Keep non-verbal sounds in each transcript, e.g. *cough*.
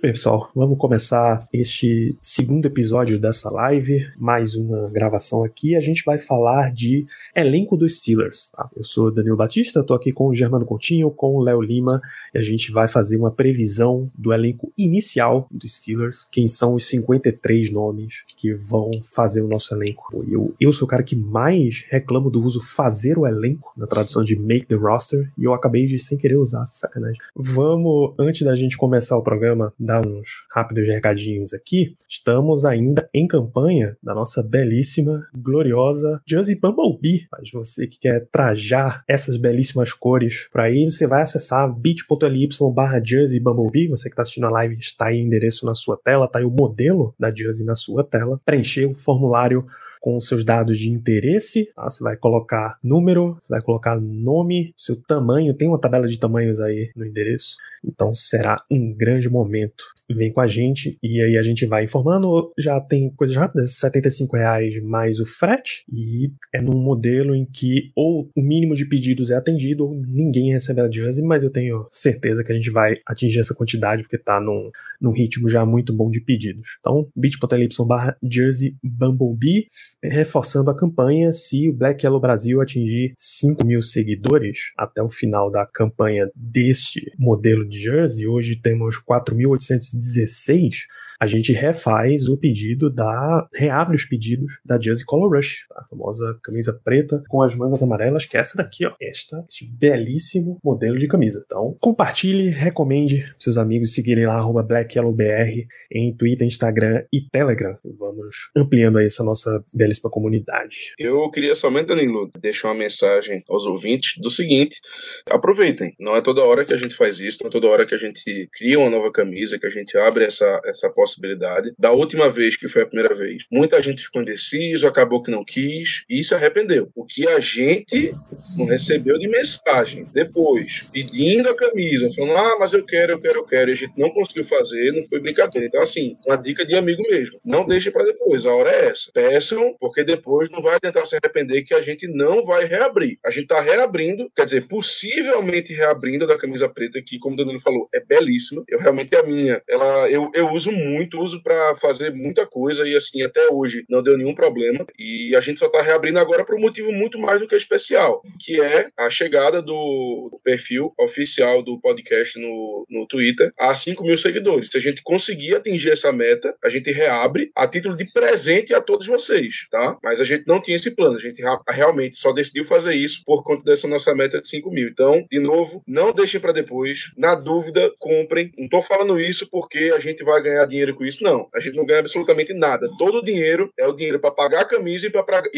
go. Bem, pessoal, vamos começar este segundo episódio dessa live, mais uma gravação aqui. A gente vai falar de elenco dos Steelers. Tá? Eu sou Danilo Batista, estou aqui com o Germano Continho, com o Léo Lima, e a gente vai fazer uma previsão do elenco inicial dos Steelers, quem são os 53 nomes que vão fazer o nosso elenco. Eu, eu sou o cara que mais reclamo do uso fazer o elenco, na tradução de make the roster, e eu acabei de sem querer usar, sacanagem. Vamos, antes da gente começar o programa, dar uns rápidos recadinhos aqui. Estamos ainda em campanha da nossa belíssima, gloriosa Jersey Bumblebee. Mas você que quer trajar essas belíssimas cores para aí, você vai acessar bit.ly barra Jersey Bumblebee. Você que está assistindo a live, está aí o endereço na sua tela, está aí o modelo da Jersey na sua tela. Preencher o formulário com os seus dados de interesse. Tá? Você vai colocar número, você vai colocar nome, seu tamanho. Tem uma tabela de tamanhos aí no endereço. Então será um grande momento. Vem com a gente e aí a gente vai informando. Já tem coisas rápidas: 75 reais mais o frete. E é num modelo em que ou o mínimo de pedidos é atendido ou ninguém recebe a Jersey, mas eu tenho certeza que a gente vai atingir essa quantidade porque tá num, num ritmo já muito bom de pedidos. Então, bit.ly barra Jersey Bumblebee reforçando a campanha se o Black Yellow Brasil atingir 5 mil seguidores até o final da campanha deste modelo de jersey. Hoje temos 4.816 a gente refaz o pedido da. reabre os pedidos da Jersey Color Rush, a famosa camisa preta com as mangas amarelas, que é essa daqui, ó. Esta, este belíssimo modelo de camisa. Então, compartilhe, recomende seus amigos seguirem lá, arroba BlackYellowBR, em Twitter, Instagram e Telegram. Vamos ampliando aí essa nossa belíssima comunidade. Eu queria somente, Danilo, deixar uma mensagem aos ouvintes do seguinte: aproveitem. Não é toda hora que a gente faz isso, não é toda hora que a gente cria uma nova camisa, que a gente abre essa, essa possibilidade possibilidade. Da última vez, que foi a primeira vez, muita gente ficou indeciso, acabou que não quis e se arrependeu. O que a gente não recebeu de mensagem depois, pedindo a camisa, falando, ah, mas eu quero, eu quero, eu quero, e a gente não conseguiu fazer, não foi brincadeira. Então, assim, uma dica de amigo mesmo. Não deixe para depois, a hora é essa. Peçam, porque depois não vai tentar se arrepender que a gente não vai reabrir. A gente tá reabrindo, quer dizer, possivelmente reabrindo da camisa preta, que, como o Danilo falou, é belíssima. Eu realmente a minha, ela, eu, eu uso muito muito, uso para fazer muita coisa e assim, até hoje não deu nenhum problema. E a gente só está reabrindo agora por um motivo muito mais do que especial, que é a chegada do perfil oficial do podcast no, no Twitter a 5 mil seguidores. Se a gente conseguir atingir essa meta, a gente reabre a título de presente a todos vocês, tá? Mas a gente não tinha esse plano, a gente realmente só decidiu fazer isso por conta dessa nossa meta de 5 mil. Então, de novo, não deixem para depois. Na dúvida, comprem. Não tô falando isso porque a gente vai ganhar dinheiro dinheiro com isso, não. A gente não ganha absolutamente nada. Todo o dinheiro é o dinheiro para pagar a camisa e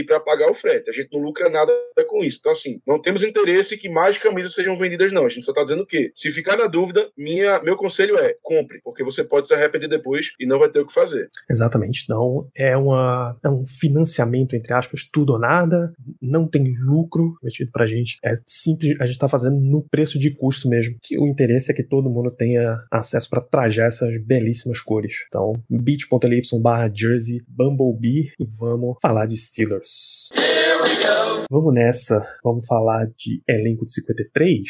para pagar o frete. A gente não lucra nada com isso. Então, assim, não temos interesse que mais camisas sejam vendidas, não. A gente só está dizendo que, se ficar na dúvida, minha, meu conselho é compre, porque você pode se arrepender depois e não vai ter o que fazer. Exatamente. Então, é, uma, é um financiamento, entre aspas, tudo ou nada. Não tem lucro metido pra gente. É simples, a gente está fazendo no preço de custo mesmo. Que o interesse é que todo mundo tenha acesso para trajar essas belíssimas cores. Então, bit.ly barra jersey bumblebee e vamos falar de Steelers. Vamos nessa, vamos falar de elenco de 53.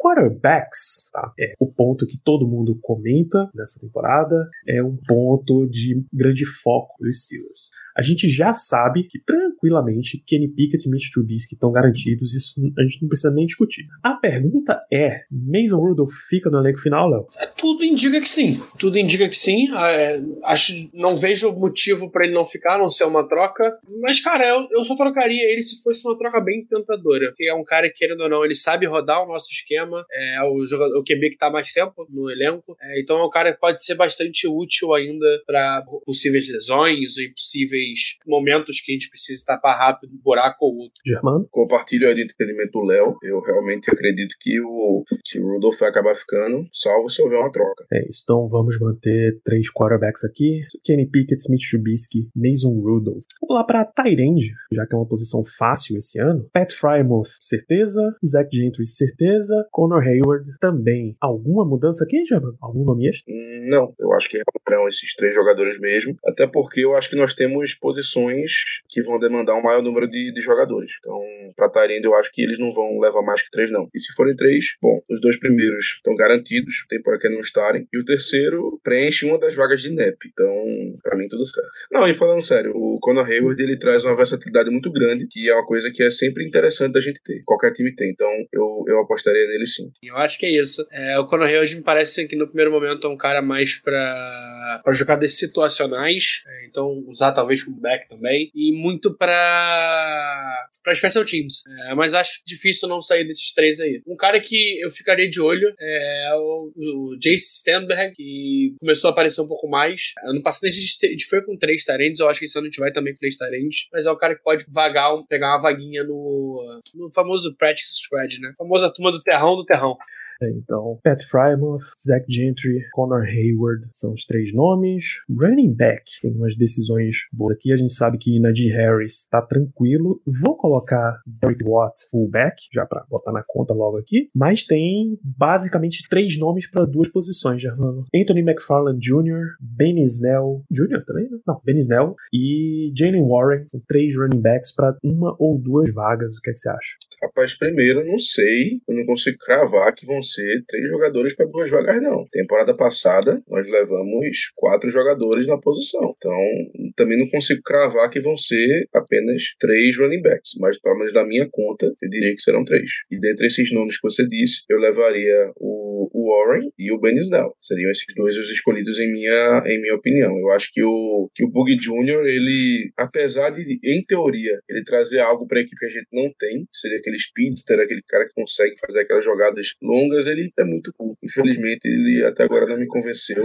Quarterbacks, tá? É o ponto que todo mundo comenta nessa temporada, é um ponto de grande foco dos Steelers. A gente já sabe que tranquilamente Kenny Pickett e Mitch Trubisky estão garantidos, isso a gente não precisa nem discutir. A pergunta é: Mason Rudolph fica no elenco final, Léo? É, tudo indica que sim. Tudo indica que sim. É, acho, não vejo motivo para ele não ficar, a não ser uma troca. Mas, cara, eu, eu só trocaria ele se fosse uma troca bem tentadora. Porque é um cara que, querendo ou não, ele sabe rodar o nosso esquema. É o, jogador, o QB que tá mais tempo no elenco. É, então é um cara que pode ser bastante útil ainda para possíveis lesões ou impossíveis momentos que a gente precisa tapar rápido um buraco ou outro. Germano? Compartilho aí de entendimento do Léo. Eu realmente acredito que o, que o Rudolph vai acabar ficando, salvo se houver uma troca. É isso, então vamos manter três quarterbacks aqui. Kenny Pickett, Smith Trubisky, Mason Rudolph. Vamos lá pra Tyrande, já que é uma posição fácil esse ano. Pat Frymouth, certeza. Zach Gentry, certeza. Connor Hayward, também. Alguma mudança aqui, Germano? Algum nome extra? Hum, Não, eu acho que serão esses três jogadores mesmo. Até porque eu acho que nós temos posições que vão demandar um maior número de, de jogadores. Então, pra Tyrande, eu acho que eles não vão levar mais que três, não. E se forem três, bom, os dois primeiros estão garantidos, tem por que não estarem. E o terceiro preenche uma das vagas de NEP. Então, pra mim, tudo certo. Não, e falando sério, o Conor Hayward ele traz uma versatilidade muito grande, que é uma coisa que é sempre interessante da gente ter. Qualquer time tem. Então, eu, eu apostaria nele sim. Eu acho que é isso. É, o Conor Hayward me parece que no primeiro momento é um cara mais pra jogadas situacionais, é, então usar talvez como back também, e muito pra, pra special teams. É, mas acho difícil não sair desses três aí. Um cara que eu ficaria de olho é o, o Jace Stenberg, que começou a aparecer um pouco mais. Ano passado a gente, foi com três tarendes, eu acho que esse ano a gente vai também com três tarendes, mas é um cara que pode vagar, pegar uma vaguinha no, no famoso practice squad, né? A famosa turma do terrão do terrão. É, Então, Pat Frymouth, Zach Gentry, Connor Hayward são os três nomes. Running back tem umas decisões boas aqui. A gente sabe que Najee Harris tá tranquilo. Vou colocar Derek Watt fullback, já pra botar na conta logo aqui. Mas tem basicamente três nomes para duas posições, Germano. Anthony McFarland Jr., Ben Snell Jr. também, né? Não, Ben Snell e Jalen Warren. São três running backs para uma ou duas vagas. O que, é que você acha? Rapaz, primeiro, não sei, eu não consigo cravar que vão ser três jogadores para duas vagas, não. Temporada passada, nós levamos quatro jogadores na posição. Então, também não consigo cravar que vão ser apenas três running backs. Mas, pelo menos da minha conta, eu diria que serão três. E dentre esses nomes que você disse, eu levaria o, o Warren e o Ben Snell. Seriam esses dois os escolhidos em minha, em minha opinião. Eu acho que o, que o Boogie Jr., ele, apesar de, em teoria, ele trazer algo para a equipe que a gente não tem, seria aquele speedster, aquele cara que consegue fazer aquelas jogadas longas, ele é muito curto. Infelizmente, ele até agora não me convenceu.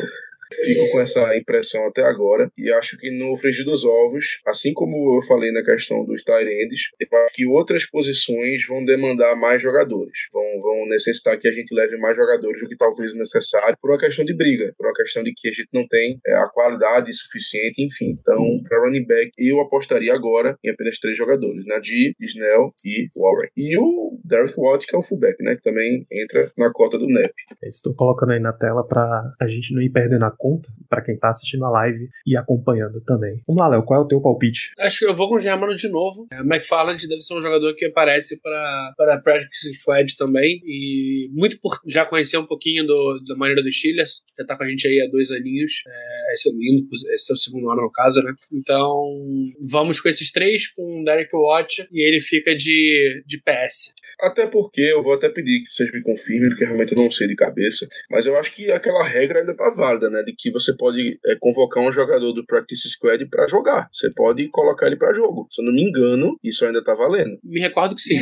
Fico com essa impressão até agora e acho que no frigir dos ovos, assim como eu falei na questão dos Tyrands, eu acho que outras posições vão demandar mais jogadores, vão, vão necessitar que a gente leve mais jogadores do que talvez necessário por uma questão de briga, por uma questão de que a gente não tem é, a qualidade suficiente, enfim. Então, para running back, eu apostaria agora em apenas três jogadores: Nadir, Snell e Warren. E o Derek Watt, que é o fullback, né? Que também entra na cota do NEP. É isso, tô colocando aí na tela pra a gente não ir perdendo a conta, pra quem tá assistindo a live e acompanhando também. Vamos lá, Léo, qual é o teu palpite? Acho que eu vou com o Germano de novo. É, O McFarland deve ser um jogador que aparece para para Practice Squad também. E muito por já conhecer um pouquinho do, da maneira dos Steelers. Já tá com a gente aí há dois aninhos. É, esse, é o indo, esse é o segundo ano, no caso, né? Então, vamos com esses três, com o Derek Watt. E ele fica de, de PS. Até porque eu vou até pedir que vocês me confirmem, porque realmente eu não sei de cabeça, mas eu acho que aquela regra ainda tá válida, né? De que você pode é, convocar um jogador do Practice Squad para jogar. Você pode colocar ele para jogo. Se eu não me engano, isso ainda tá valendo. Me recordo que sim.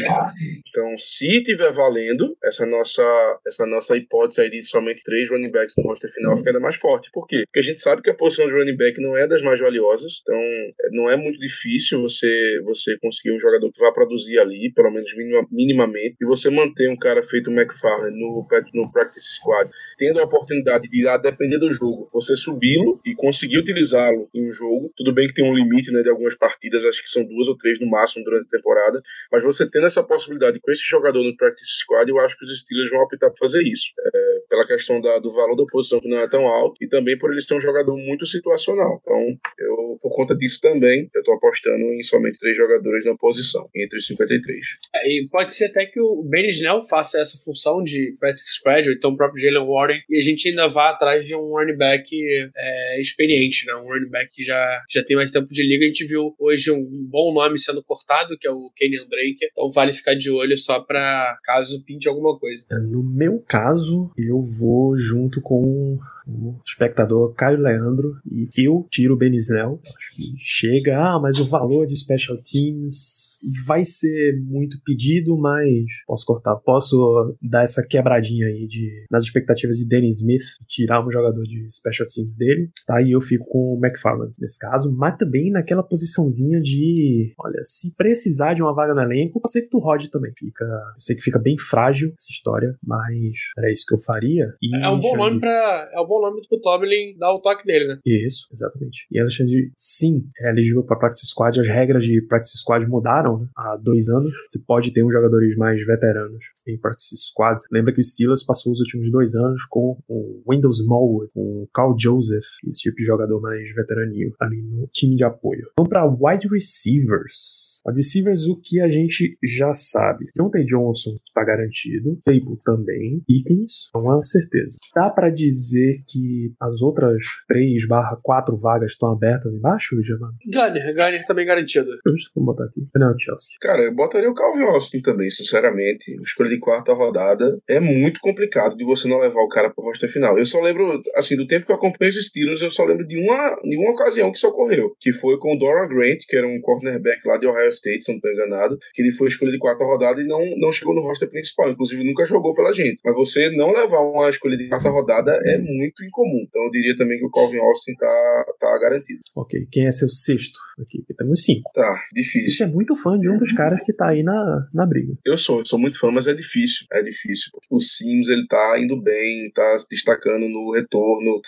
Então, se tiver valendo, essa nossa, essa nossa hipótese aí de somente três running backs no roster final fica ainda mais forte. Por quê? Porque a gente sabe que a posição de running back não é das mais valiosas, então é, não é muito difícil você, você conseguir um jogador que vá produzir ali, pelo menos minima- minimamente, e você manter um cara feito o McFarlane no, no Practice Squad, tendo a oportunidade de, a depender do jogo, você subi-lo e conseguir utilizá-lo em um jogo. Tudo bem que tem um limite né, de algumas partidas, acho que são duas ou três no máximo durante a temporada, mas você tendo essa possibilidade com esse jogador no Practice Squad, eu acho que os Steelers vão optar por fazer isso. É, pela questão da- do valor da posição que não é tão alto e também por eles ter um jogador muito situacional. Então, eu, por conta disso também, eu tô apostando em somente três jogadores na posição, entre os 53. É, E pode ser até que o Ben Snell faça essa função de practice spread, ou então o próprio Jalen Warren, e a gente ainda vá atrás de um running back é, experiente, né? Um running back que já, já tem mais tempo de liga. A gente viu hoje um bom nome sendo cortado, que é o Kenyon Drake, então vale ficar de olho só pra caso pinte alguma coisa. No meu caso, eu vou junto com o espectador Caio Leandro e eu tiro o Benizell. Acho que chega, ah, mas o valor de Special Teams vai ser muito pedido, mas posso cortar. Posso dar essa quebradinha aí de, nas expectativas de Danny Smith, tirar um jogador de special teams dele. Tá? E eu fico com o McFarland nesse caso, mas também naquela posiçãozinha de, olha, se precisar de uma vaga no elenco, pode ser que tu rode também. Fica, eu sei que fica bem frágil essa história, mas era isso que eu faria. E É um bom nome pra. É um bom nome pro Tomlin dar o toque dele, né? Isso, exatamente. E Alexandre, sim, é elegível para Practice Squad. As regras de Practice Squad mudaram né, há dois anos. Você pode ter uns jogadores mais veteranos em Practice Squad. Lembra que o Steelers passou os últimos dois anos com o Wendell Smallwood, com o Carl Joseph, esse tipo de jogador mais veteraninho ali no time de apoio. Vamos para wide receivers. Wide receivers, o que a gente já sabe. Jonathan Johnson está garantido. Claypool também. Pickens, é uma certeza. Dá para dizer que as outras 3 barra 4 vagas estão abertas embaixo, Germano? Gunner, Gunner também garantido. Justo, vou botar aqui. Não, Chelsea. Cara, eu botaria o Calvin Austin também, sinceramente. Escolha de quarta rodada é muito complicado de você não levar o cara pro roster final. Eu só lembro, assim, do tempo que eu acompanho os Steelers, eu só lembro de uma, de uma ocasião que isso ocorreu, que foi com o Dora Grant, que era um cornerback lá de Ohio State, se não estou enganado, que ele foi escolha de quarta rodada e não, não chegou no roster principal, inclusive nunca jogou pela gente. Mas você não levar uma escolha de quarta rodada é muito incomum. Então eu diria também que o Calvin Austin tá, tá garantido. Ok, quem é seu sexto aqui? Porque temos 5. Tá, difícil. Você é muito fã de um dos caras que tá aí na, na briga. Eu sou, eu sou muito fã, mas é difícil. É difícil. O Sims, ele tá indo bem, tá se destacando no retorno.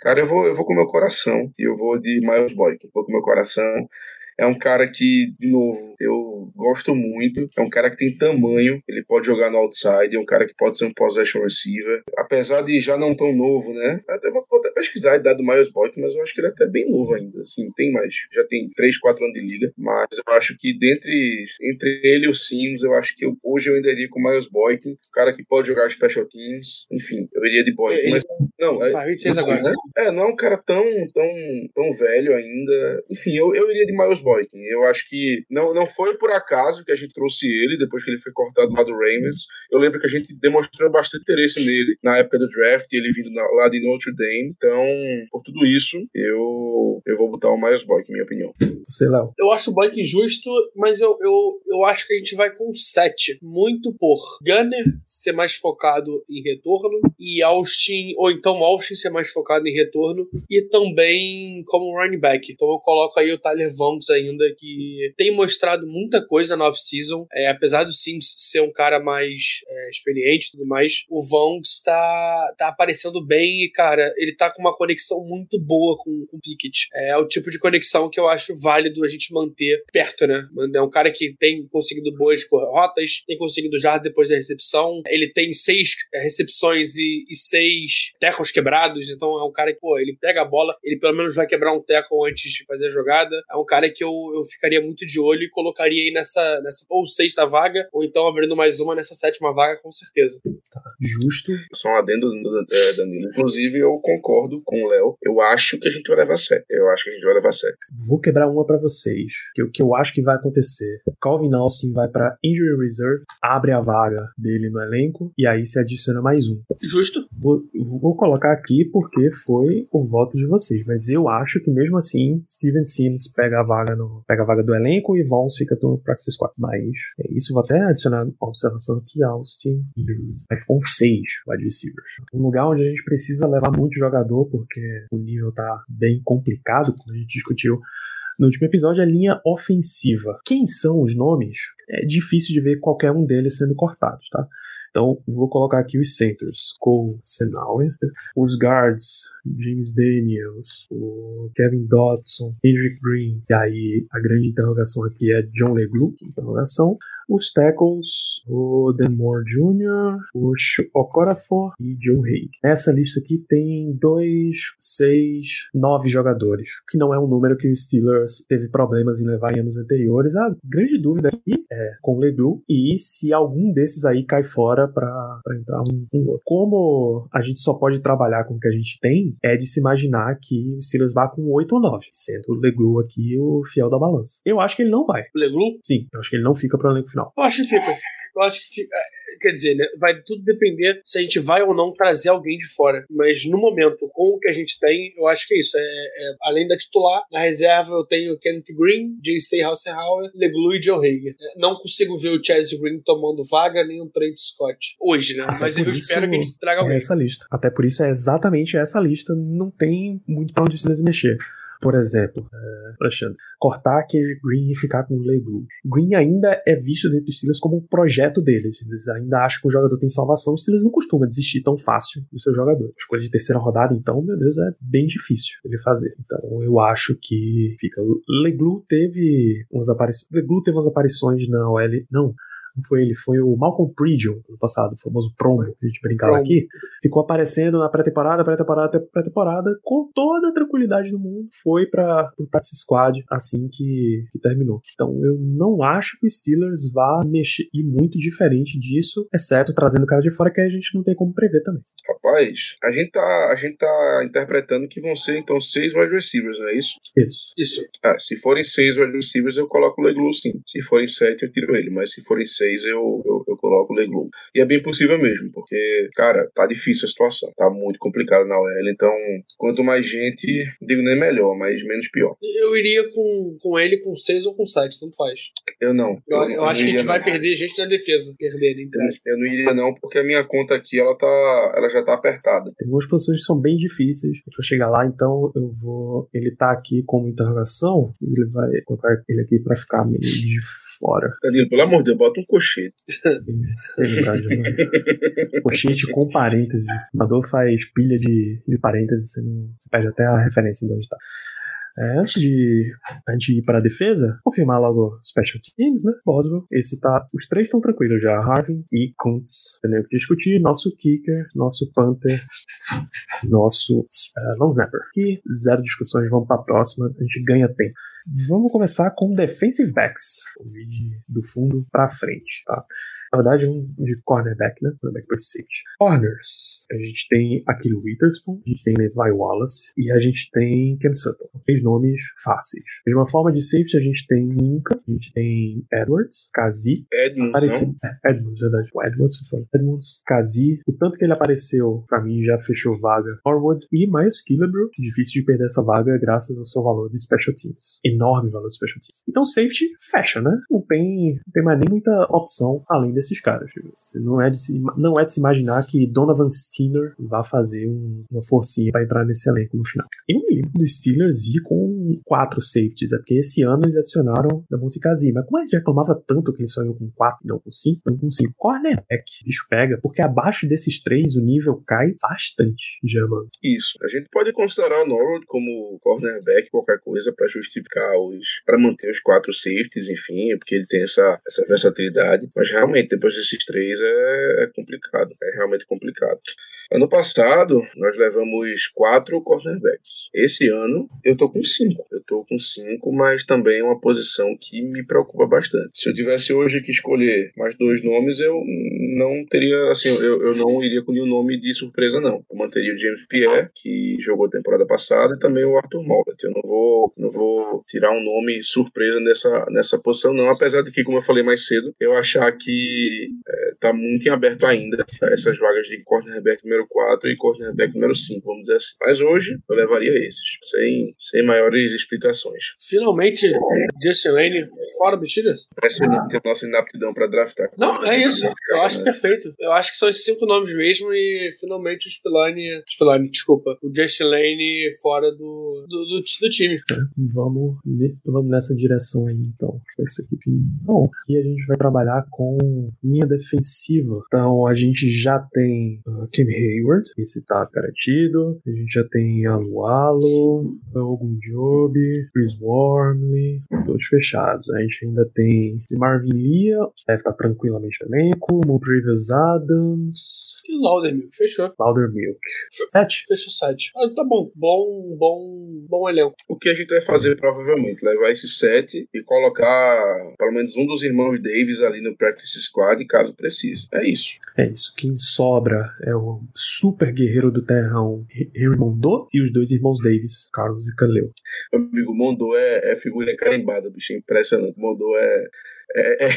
Cara, eu vou, eu vou com o meu coração. E eu vou de Miles Boykin. Vou com o meu coração. É um cara que, de novo, eu gosto muito. É um cara que tem tamanho, ele pode jogar no outside, é um cara que pode ser um possession receiver. Apesar de já não tão novo, né? Até vou até pesquisar a idade do Miles Boykin, mas eu acho que ele é até bem novo ainda. Assim, tem mais, já tem 3, 4 anos de liga. Mas eu acho que dentre entre ele e o Sims, eu acho que eu- hoje eu ainda iria com o Miles Boykin, um cara que pode jogar special teams. Enfim, eu iria de Boykin. Mas, não, é, Faz 26 assim, agora. né? É, não é um cara tão, tão, tão velho ainda. Enfim, eu, eu iria de Miles Boykin. Eu acho que não, não foi por acaso que a gente trouxe ele depois que ele foi cortado lá do Ravens. Eu lembro que a gente demonstrou bastante interesse nele na época do draft, ele vindo na- lá de Notre Dame. Então, por tudo isso, eu, eu vou botar o Miles Boykin, minha opinião. Você, Léo. Eu acho o Boykin justo, mas eu, eu, eu acho que a gente vai com 7. Muito por Gunner ser mais focado em retorno e Austin, ou então Austin ser mais focado em retorno e também como running back. Então eu coloco aí o Tyler Vaughns ainda, que tem mostrado muita coisa na off-season. É, apesar do Sims ser um cara mais é, experiente e tudo mais, o Vaughns tá, tá aparecendo bem e, cara, ele tá com uma conexão muito boa com, com o Pickett. É o tipo de conexão que eu acho válido a gente manter perto, né? É um cara que tem conseguido boas rotas, tem conseguido já depois da recepção. Ele tem seis é, recepções e, e seis tecos quebrados, então é um cara que, pô, ele pega a bola, ele pelo menos vai quebrar um teco antes de fazer a jogada. É um cara que eu, eu ficaria muito de olho e colocaria aí nessa, nessa ou sexta vaga, ou então abrindo mais uma nessa sétima vaga, com certeza. Justo. Só um adendo, é, Danilo. Inclusive, eu concordo com o Léo. Eu acho que a gente vai levar sério. Eu acho que a gente vai levar sério. Vou quebrar uma pra vocês. Que o que eu acho que vai acontecer. Calvin Austin vai pra Injury Reserve, abre a vaga dele no elenco e aí se adiciona mais um. Justo? Vou, vou colocar aqui porque foi o voto de vocês, mas eu acho que mesmo assim Steven Sims pega a vaga no pega a vaga do elenco e Vons fica no Practice Squad. Mas é isso, vou até adicionar uma observação aqui Austin vai com seis wide receivers. Um lugar onde a gente precisa levar muito jogador porque o nível tá bem complicado, como a gente discutiu no último episódio, a linha ofensiva. Quem são os nomes? É difícil de ver qualquer um deles sendo cortados, tá? Então, vou colocar aqui os centers. Cole Senauer, os guards, James Daniels, o Kevin Dodson, Kendrick Green. E aí, a grande interrogação aqui é John Leglu, interrogação. Os tackles, o Denmore Jr., o Okorafor e Joe Haig. Essa lista aqui tem dois, seis, nove jogadores, que não é um número que o Steelers teve problemas em levar em anos anteriores. A grande dúvida aqui é com o Leglu e se algum desses aí cai fora para entrar um, um outro. Como a gente só pode trabalhar com o que a gente tem, é de se imaginar que o Steelers vá com 8 ou 9, sendo o Leglu aqui o fiel da balança. Eu acho que ele não vai. O Leglu? Sim, eu acho que ele não fica pro elenco final. Eu acho que fica. Eu acho que fica. é, Quer dizer, né? Vai tudo depender se a gente vai ou não trazer alguém de fora. Mas no momento, com o que a gente tem, eu acho que é isso. É, é- além da titular, na reserva eu tenho Kenneth Green, J.C. Hasselhauer, Leglu e Joe Hager. É, Não consigo ver o Chelsea Green tomando vaga, nem o Trent Scott. Hoje, né? Até Mas eu espero que a gente traga É alguém. essa lista. Até por isso é exatamente essa lista. Não tem muito pra onde vocês mexer. Por exemplo, é, Alexandre, cortar aquele Green e ficar com o. Green ainda é visto dentro dos Steelers como um projeto deles. Eles ainda acham que o jogador tem salvação. Os Steelers não costumam desistir tão fácil do seu jogador. Escolha de terceira rodada, então, meu Deus, é bem difícil ele fazer. Então, eu acho que fica. Leglu teve umas aparições. Leglu teve umas aparições na OL. Não. Não foi ele, foi o Malcolm Pridgeon, ano passado, o famoso promo, que a gente brincava aqui. Ficou aparecendo na pré-temporada, pré-temporada, pré-temporada, com toda a tranquilidade do mundo. Foi pra, pro Practice Squad assim que, que terminou. Então eu não acho que o Steelers vá mexer e muito diferente disso, exceto trazendo o cara de fora, que a gente não tem como prever também. Rapaz, a gente tá, a gente tá interpretando que vão ser então seis wide receivers, não é isso? Isso. Isso. Ah, se forem seis wide receivers, eu coloco o Leglu sim. Se forem sete, eu tiro ele. Mas se forem seis, eu, eu, eu coloco o Leglu. E é bem possível mesmo, porque, cara, tá difícil a situação. Tá muito complicado na OL. Então, quanto mais gente, digo nem melhor, mas menos pior. Eu iria com, com ele com 6 ou com 7, tanto faz. Eu não. Eu, eu não acho que a gente vai não. perder gente na defesa. Perder, entre aspas. Eu não iria não, porque a minha conta aqui, ela tá, ela já tá apertada. Tem algumas posições que são bem difíceis. A gente vai chegar lá, então eu vou. Ele tá aqui como interrogação. Ele vai colocar ele aqui pra ficar meio de fora. Danilo, pelo amor de Deus, bota um cochete. *laughs* De nome. Pochete com parênteses. O faz pilha de, de parênteses, você, não, você perde até a referência de onde está. É, antes de a gente ir para a defesa, confirmar logo special teams, né? Boswell. Esse tá. Os três estão tranquilos já. Harvin e Kuntz. Tem o que discutir. Nosso kicker, nosso punter, nosso uh, long snapper. Zero discussões, vamos para a próxima. A gente ganha tempo. Vamos começar com defensive backs. Do fundo para frente, tá? Na verdade, um de cornerback, né? Cornerback para. Corners. A gente tem aquele Witherspoon, a gente tem Levi Wallace e a gente tem Ken Sutton. Três nomes fáceis. De uma forma de safety, a gente tem Inca, a gente tem Edwards, Kazi, Edmonds, Apareci... não? É, Edmonds, verdade. Falando. Edmonds, Kazi. O tanto que ele apareceu, pra mim, já fechou vaga. Forward e Miles Killebrew. Difícil de perder essa vaga graças ao seu valor de special teams. Enorme valor de special teams. Então, safety fecha, né? Não tem, não tem mais nem muita opção além desses caras. Não é, de se, não é de se imaginar que Donovan Steiner vai fazer um- uma forcinha pra entrar nesse elenco no final. Eu me lembro dos Steelers ir com quatro safeties, é porque esse ano eles adicionaram da Montecazi. Mas como a gente reclamava tanto que eles só com quatro não com cinco, não com cinco. Cornerback, bicho pega, porque abaixo desses três o nível cai bastante, Germano. Isso. A gente pode considerar o Norwood como cornerback, qualquer coisa, pra justificar os. pra manter os quatro safeties, enfim, porque ele tem essa, essa versatilidade. Mas realmente, depois desses três, é, é complicado. É realmente complicado. Ano passado, nós levamos quatro cornerbacks. Esse ano, eu tô com cinco. Eu tô com cinco, mas também é uma posição que me preocupa bastante. Se eu tivesse hoje que escolher mais dois nomes, eu não teria, assim, eu, eu não iria com nenhum nome de surpresa, não. Eu manteria o James Pierre, que jogou a temporada passada, e também o Arthur Mollett. Eu não vou, não vou tirar um nome surpresa nessa, nessa posição, não. Apesar de que, como eu falei mais cedo, eu achar que é, tá muito em aberto ainda essa- essas vagas de cornerback número 4 e cornerback número 5, vamos dizer assim. Mas hoje eu levaria esses, sem, sem maiores explicações. Finalmente, Justin Lane fora do Steelers? Parece ter nossa inaptidão para draftar. Não, é isso. Eu acho perfeito. Eu acho que são esses cinco nomes mesmo e finalmente o Spillane. Spillane, desculpa. O Justin Lane fora do, do, do, do time. Vamos, ne- vamos nessa direção aí, então. Isso aqui. Bom, aqui a gente vai trabalhar com linha defensiva. Então a gente já tem uh, Kim Hayward, esse tá garantido. A gente já tem Alualo, Ogun Job, Chris Wormley, todos fechados. A gente ainda tem Marvin Lia, deve estar tranquilamente no elenco. Montravius Adams, E o Laudermilk, fechou. Laudermilk. Sete? Fechou o site. Ah, tá bom. Bom, bom, bom elenco. O que a gente vai fazer provavelmente? Levar esse set e colocar pelo menos um dos irmãos Davis ali no practice squad, caso precise. É isso. É isso. Quem sobra é o super guerreiro do terrão Henry Mondô e os dois irmãos Davis, Carlos e Kaleo. Meu amigo Mondô é, é figura carimbada, bicho. É impressionante. Mondô é. é, é...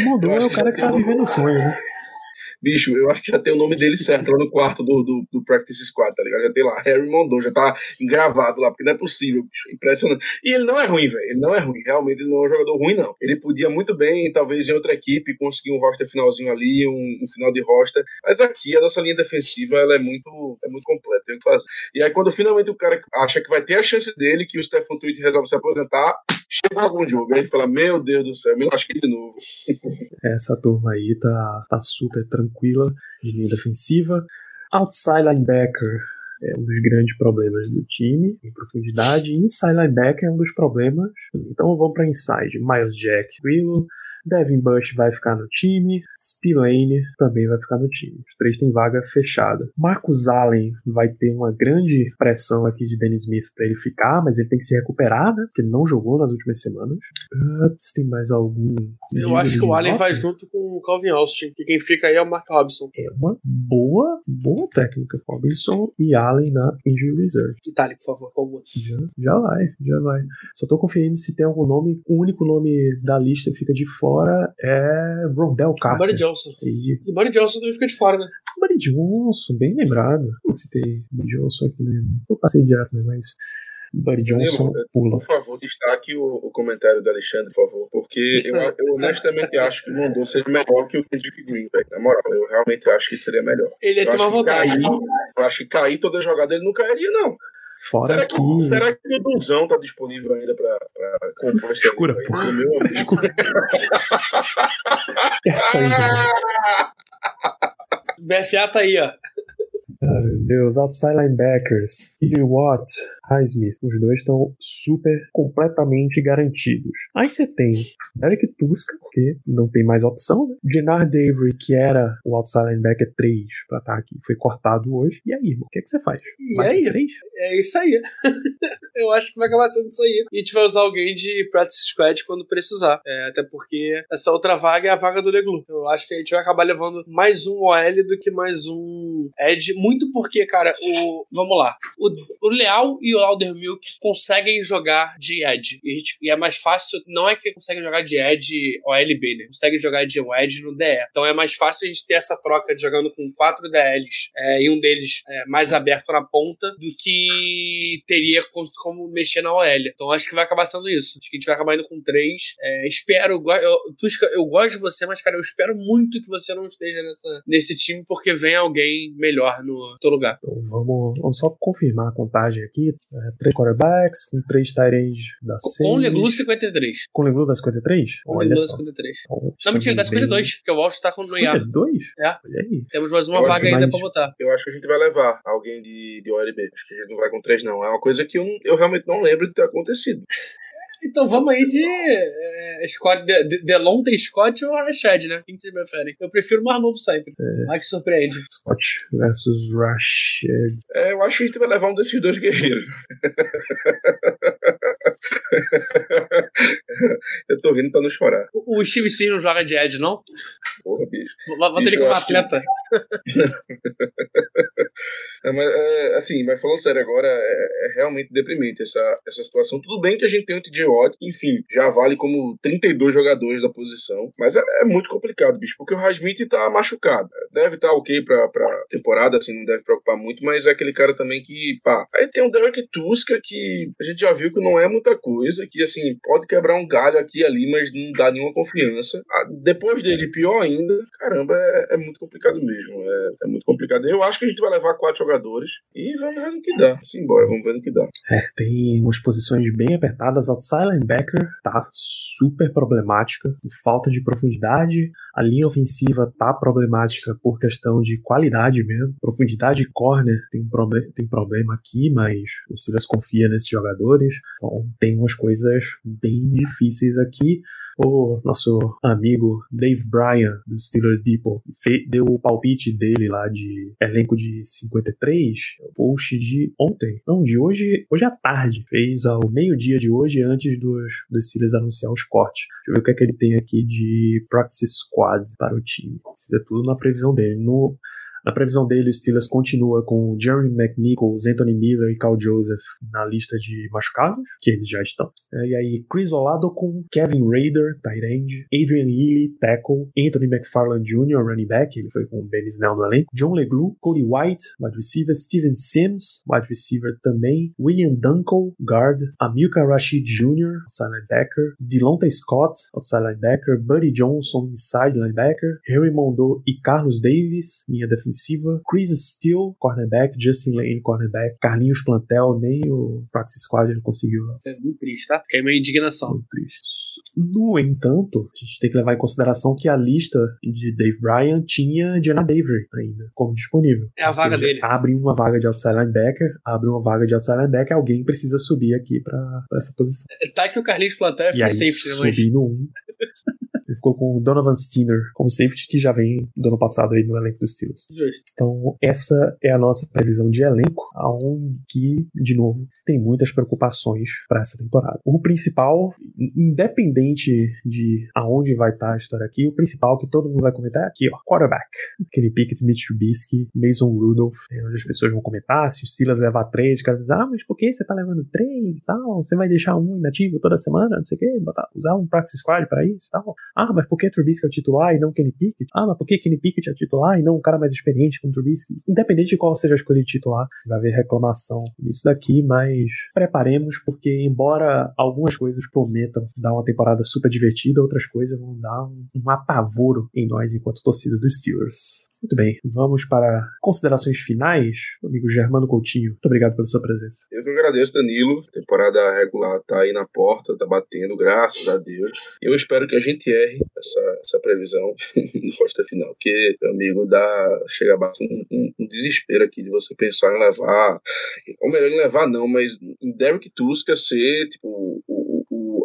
O Mondô é o cara que tá vivendo sonho, né? Bicho, eu acho que já tem o nome dele certo lá no quarto do, do, do Practice Squad, tá ligado? Já tem lá, Harry Mondou, já tá engravado lá, porque não é possível, bicho. Impressionante. E ele não é ruim, velho. Ele não é ruim. Realmente ele não é um jogador ruim, não. Ele podia muito bem, talvez em outra equipe, conseguir um roster finalzinho ali, um, um final de roster. Mas aqui a nossa linha defensiva ela é muito, é muito completa, tem o que fazer. E aí, quando finalmente o cara acha que vai ter a chance dele, que o Stephen Tweet resolve se aposentar, chega algum jogo. Aí ele fala: Meu Deus do céu, me lasquei de novo. Essa turma aí tá, tá super tranquila de linha defensiva. Outside linebacker é um dos grandes problemas do time em profundidade. Inside linebacker é um dos problemas. Então vamos para inside. Miles Jack, Willow, Devin Bush vai ficar no time, Spillane também vai ficar no time. Os três têm vaga fechada. Marcus Allen vai ter uma grande pressão aqui de Dennis Smith para ele ficar, mas ele tem que se recuperar, né? Porque ele não jogou nas últimas semanas. Uh, se tem mais algum. Eu acho que o Allen vai junto com o Calvin Austin, que quem fica aí é o Mark Robinson. É uma boa, boa técnica. Robinson e Allen na injury reserve. Itália, por favor, como Já, já vai, já vai. Só tô conferindo se tem algum nome. O único nome da lista fica de fora é Rondell Carter. Buddy Johnson. E E Buddy Johnson também fica de fora, né? Buddy Johnson, bem lembrado. Eu citei Buddy Johnson aqui, né? Eu passei direto, né? Mas Buddy Johnson Danilo, pula. Por favor, destaque o, o comentário do Alexandre, por favor. Porque eu, eu honestamente acho que o Mondou seja melhor que o Kendrick Green, velho. Na moral, eu realmente acho que ele seria melhor. Ele ia Eu ter uma acho, que vantagem. cair, eu acho que cair toda jogada ele não cairia, não. Fora Será que. que, será que o Duzão tá disponível ainda pra, pra compor esse Escura, aí? Meu amigo. *laughs* Essa aí, né? *laughs* BFA tá aí, ó. Ah, meu Deus, outside linebackers. E Watt, Highsmith, os dois estão super, completamente garantidos. Aí você tem Derek Tuska, porque não tem mais opção, né? Dinar Davery, que era o outside linebacker 3 pra estar aqui, foi cortado hoje. E aí, irmão, o que, é que você faz? E Mais aí? Três? É isso aí. *laughs* eu acho que vai acabar sendo isso aí. E a gente vai usar alguém de Practice Squad quando precisar. É, até porque essa outra vaga é a vaga do Leglu. Eu acho que a gente vai acabar levando mais um OL do que mais um Ed. Muito porque, cara, o. Vamos lá. O, o Leal e o Laudermilk conseguem jogar de Ed. E, e é mais fácil. Não é que conseguem jogar de Ed OLB, né? Conseguem jogar de Ed no DE. Então é mais fácil a gente ter essa troca de jogando com quatro DLs é, e um deles é, mais aberto na ponta do que teria como, como mexer na OL. Então acho que vai acabar sendo isso. Acho que a gente vai acabar indo com três. É, espero, eu, Tusca, eu gosto de você, mas cara, eu espero muito que você não esteja nessa, nesse time porque vem alguém melhor no teu lugar. Então vamos, vamos só confirmar a contagem aqui. É, três quarterbacks, com três tight ends da Com 6. o Leglu 53. Com o Leglu da 53? Com o Leglu só. 53. Então, Não, mentira, dá estamos bem- 52, porque o Walsh tá com o IAR. 52? É. Olha aí. Temos mais uma Eu vaga ainda mais- pra botar. Eu acho que a gente vai levar alguém de, de OLB. Acho que a gente não vai com três, não. É uma coisa que eu, eu realmente não lembro de ter acontecido. Então vamos aí de é, Scott, de, de, Delonte Scott ou Rashad, né? Quem que vocês preferem? Eu prefiro o mais novo sempre. Mas que surpreende. Scott versus Rashid. É, eu acho que a gente vai levar um desses dois guerreiros. *laughs* eu tô rindo pra não chorar. O, o Steve Sim não joga de Ed, não? Porra, bicho. Bota ele como atleta. *laughs* É, mas, é, assim, mas falando sério agora, é, é realmente deprimente essa, essa situação. Tudo bem que a gente tem o TJ Watt, enfim, já vale como 32 jogadores da posição, mas é, é muito complicado, bicho, porque o Rasmith tá machucado. Deve estar ok pra, pra temporada, assim, não deve preocupar muito, mas é aquele cara também que, pá. Aí tem o Derek Tuska, que a gente já viu que não é muita coisa, que, assim, pode quebrar um galho aqui e ali, mas não dá nenhuma confiança. Ah, depois dele, pior ainda, caramba, é, é muito complicado mesmo. É, é muito complicado. Eu acho que a gente vai levar quatro jogadores e vamos ver no que dá. Embora, vamos ver no que dá. Tem umas posições bem apertadas. Outside linebacker tá super problemática, falta de profundidade. A linha ofensiva tá problemática por questão de qualidade mesmo. Profundidade corner tem, um proble tem problema aqui, mas o Silas confia nesses jogadores. Então tem umas coisas bem difíceis aqui. O nosso amigo Dave Bryan, do Steelers Depot, deu o palpite dele lá de elenco de 53, post de ontem, não, de hoje, hoje à tarde, fez ao meio-dia de hoje, antes dos, dos Steelers anunciar os cortes. Deixa eu ver o que é que ele tem aqui de Practice Squad para o time. Isso é tudo na previsão dele. No, na previsão dele, o Steelers continua com Jeremy McNichols, Anthony Miller e Carl Joseph na lista de machucados, que eles já estão. É, e aí, Chris Olado com Kevin Raider, tight end, Adrian Ely, tackle, Anthony McFarland Jr., running back, ele foi com o Ben Snell no elenco, John Leglu, Cody White, wide receiver, Steven Sims, wide receiver também, William Dunkel, guard, Amilcar Rashid Jr., outside linebacker, Delonta Scott, outside linebacker, Buddy Johnson, inside linebacker, Harry Mondo e Carlos Davis, minha defesa ofensiva. Chris Steele, cornerback. Justin Lane, cornerback. Carlinhos Plantel, nem o Practice Squad ele conseguiu. É muito triste, tá? Fiquei meio indignação. Muito triste. No entanto, a gente tem que levar em consideração que a lista de Dave Bryan tinha Jenna Davery ainda como disponível. É a Ou vaga seja, dele. Abre uma vaga de outside linebacker, abre uma vaga de outside linebacker, alguém precisa subir aqui pra, pra essa posição. Tá que o Carlinhos Plantel é e aí, safety, né, subir no 1. Ele ficou com o Donovan Steiner como safety, que já vem do ano passado aí no elenco dos Steelers. Justo. Então, essa é a nossa previsão de elenco, aonde, de novo, tem muitas preocupações para essa temporada. O principal, independente de aonde vai estar tá a história aqui, o principal que todo mundo vai comentar é aqui, ó, quarterback. Kenny Pickett, Mitch Trubisky, Mason Rudolph, é onde as pessoas vão comentar, se o Silas levar três, o cara diz, ah, mas por que você tá levando três e tal? Você vai deixar um inativo toda semana, não sei o quê, botar, usar um practice squad para isso e tal. Ah, mas por que Trubisky é o titular e não Kenny Pickett? Ah, mas por que Kenny Pickett é o titular e não um cara mais experiente como Trubisky? Independente de qual seja a escolha de titular, vai haver reclamação nisso daqui, mas preparemos porque embora algumas coisas prometam dar uma temporada super divertida, outras coisas vão dar um, um apavoro em nós enquanto torcida dos Steelers. Muito bem, vamos para considerações finais. Amigo Germano Coutinho, muito obrigado pela sua presença. Eu que agradeço, Danilo. A temporada regular tá aí na porta, tá batendo, graças a Deus. Eu espero que a gente erre essa, essa previsão *laughs* no roster final, porque, amigo, dá, chega a um, um, um, desespero aqui de você pensar em levar, ou melhor, em levar não, mas em Derek Tuska ser, tipo, o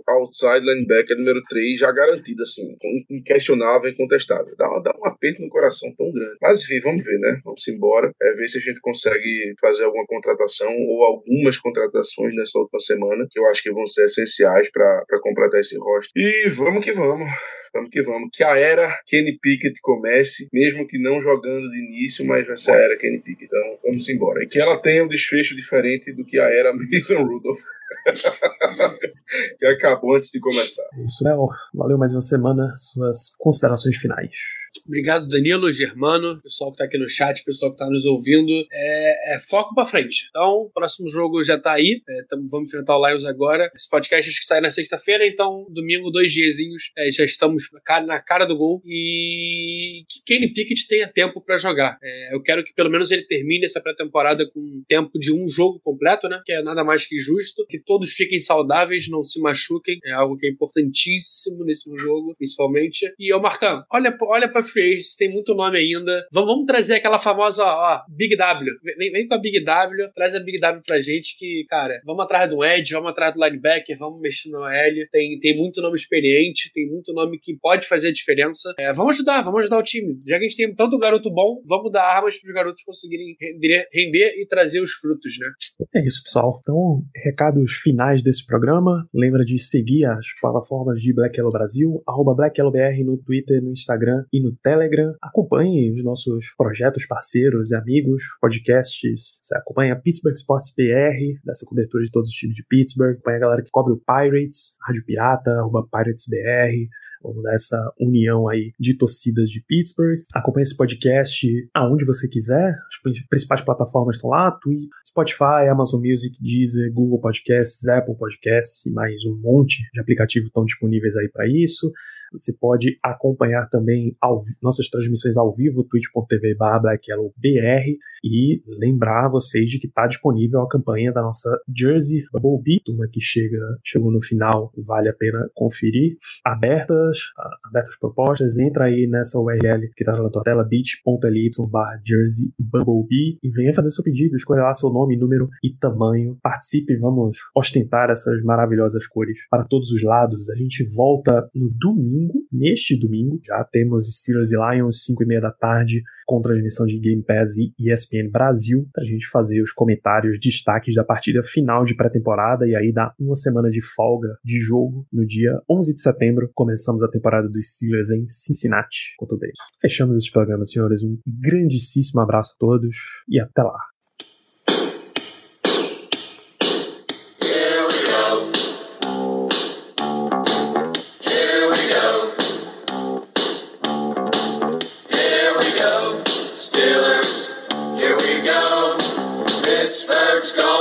outside linebacker número 3 já garantido, assim, inquestionável, incontestável. Dá, dá um aperto no coração tão grande. Mas enfim, vamos ver, né? Vamos embora. É ver se a gente consegue fazer alguma contratação ou algumas contratações nessa última semana, que eu acho que vão ser essenciais para completar esse rosto. E vamos que vamos. Vamos que vamos. Que a era Kenny Pickett comece, mesmo que não jogando de início, mas vai ser a era Kenny Pickett. Então vamos embora. E que ela tenha um desfecho diferente do que a era *laughs* Mason Rudolph. *laughs* que acabou antes de começar. É isso, Léo. Valeu mais uma semana. Suas considerações finais. Obrigado, Danilo, Germano, pessoal que tá aqui no chat, pessoal que tá nos ouvindo. É, é foco pra frente. Então, o próximo jogo já tá aí. É, tamo, vamos enfrentar o Lions agora. Esse podcast acho que sai na sexta-feira, então, domingo, dois diazinhos. É, já estamos na cara do gol. E que Kenny Pickett tenha tempo para jogar. É, eu quero que pelo menos ele termine essa pré-temporada com tempo de um jogo completo, né? Que é nada mais que justo. Que todos fiquem saudáveis, não se machuquem. É algo que é importantíssimo nesse jogo, principalmente. E, ô Marcão, olha, olha pra free agents, tem muito nome ainda. Vamos, vamos trazer aquela famosa, ó, Big W. Vem, vem, com a Big W, traz a Big W pra gente que, cara, vamos atrás do Edge, vamos atrás do linebacker, vamos mexer no L. Tem, tem muito nome experiente, tem muito nome que pode fazer a diferença. É, vamos ajudar, vamos ajudar o time. Já que a gente tem tanto garoto bom, vamos dar armas pros garotos conseguirem render, render e trazer os frutos, né? É isso, pessoal. Então, recados finais desse programa. Lembra de seguir as plataformas de Black Yellow Brasil, arroba Black BR no Twitter, no Instagram e no Telegram. Acompanhe os nossos projetos parceiros e amigos, podcasts. Você acompanha Pittsburgh Sports PR, dessa cobertura de todos os times de Pittsburgh. Acompanha a galera que cobre o Pirates, Rádio Pirata, arroba Pirates BR vamos dar união aí de torcidas de Pittsburgh. Acompanhe esse podcast aonde você quiser. As principais plataformas estão lá: Twitch, Spotify, Amazon Music, Deezer, Google Podcasts, Apple Podcasts e mais um monte de aplicativos estão disponíveis aí para isso. Você pode acompanhar também ao, nossas transmissões ao vivo, twitch.tv BlackYellowBR, e lembrar vocês de que está disponível a campanha da nossa Jersey Bumblebee, turma que chega, chegou no final, vale a pena conferir. Abertas, abertas propostas, entra aí nessa URL que está na tua tela, bit.ly barra Jersey e venha fazer seu pedido, escolha lá seu nome, número e tamanho. Participe, vamos ostentar essas maravilhosas cores para todos os lados. A gente volta no domingo, neste domingo, já temos Steelers e Lions, 5 e meia da tarde, com transmissão de Game Pass e ESPN Brasil, para a gente fazer os comentários, destaques da partida final de pré-temporada e aí dá uma semana de folga de jogo no dia 11 de setembro. Começamos a temporada dos Steelers em Cincinnati contra o Bengals. Fechamos esse programa, senhores. Um grandíssimo abraço a todos e até lá.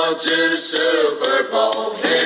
To the Super Bowl.